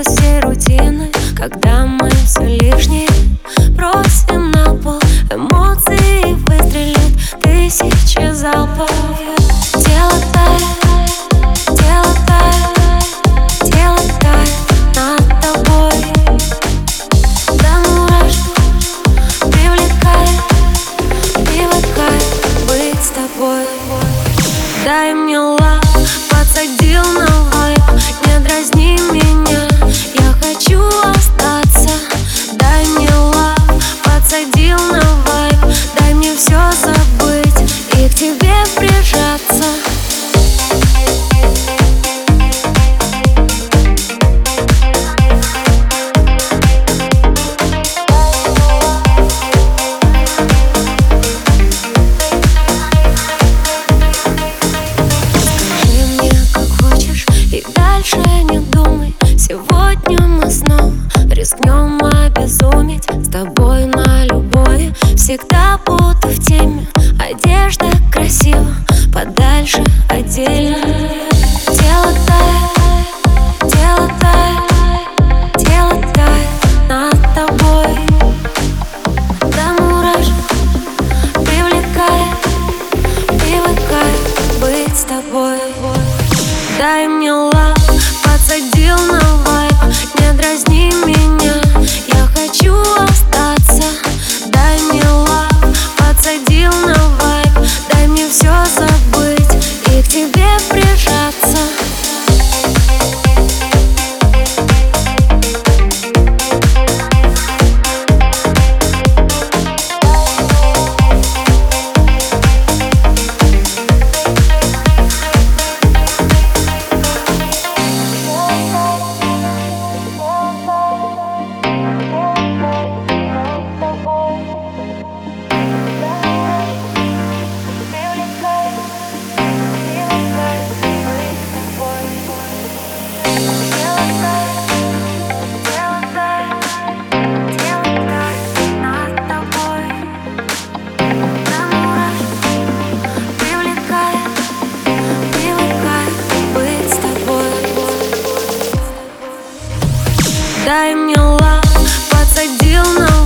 надо все рутины Когда мы все лишнее бросим на пол. Эмоции дальше не думай. Сегодня мы снова рискнем обезуметь. С тобой на любовь всегда буду в теме. Одежда красива, подальше отдельно. Тело тает, тело тает, тело тает над тобой. До мурашек привлекает привыкаю быть с тобой. Дай мне лав, подсадил на вайп Не дразни Дай мне лав, подсадил на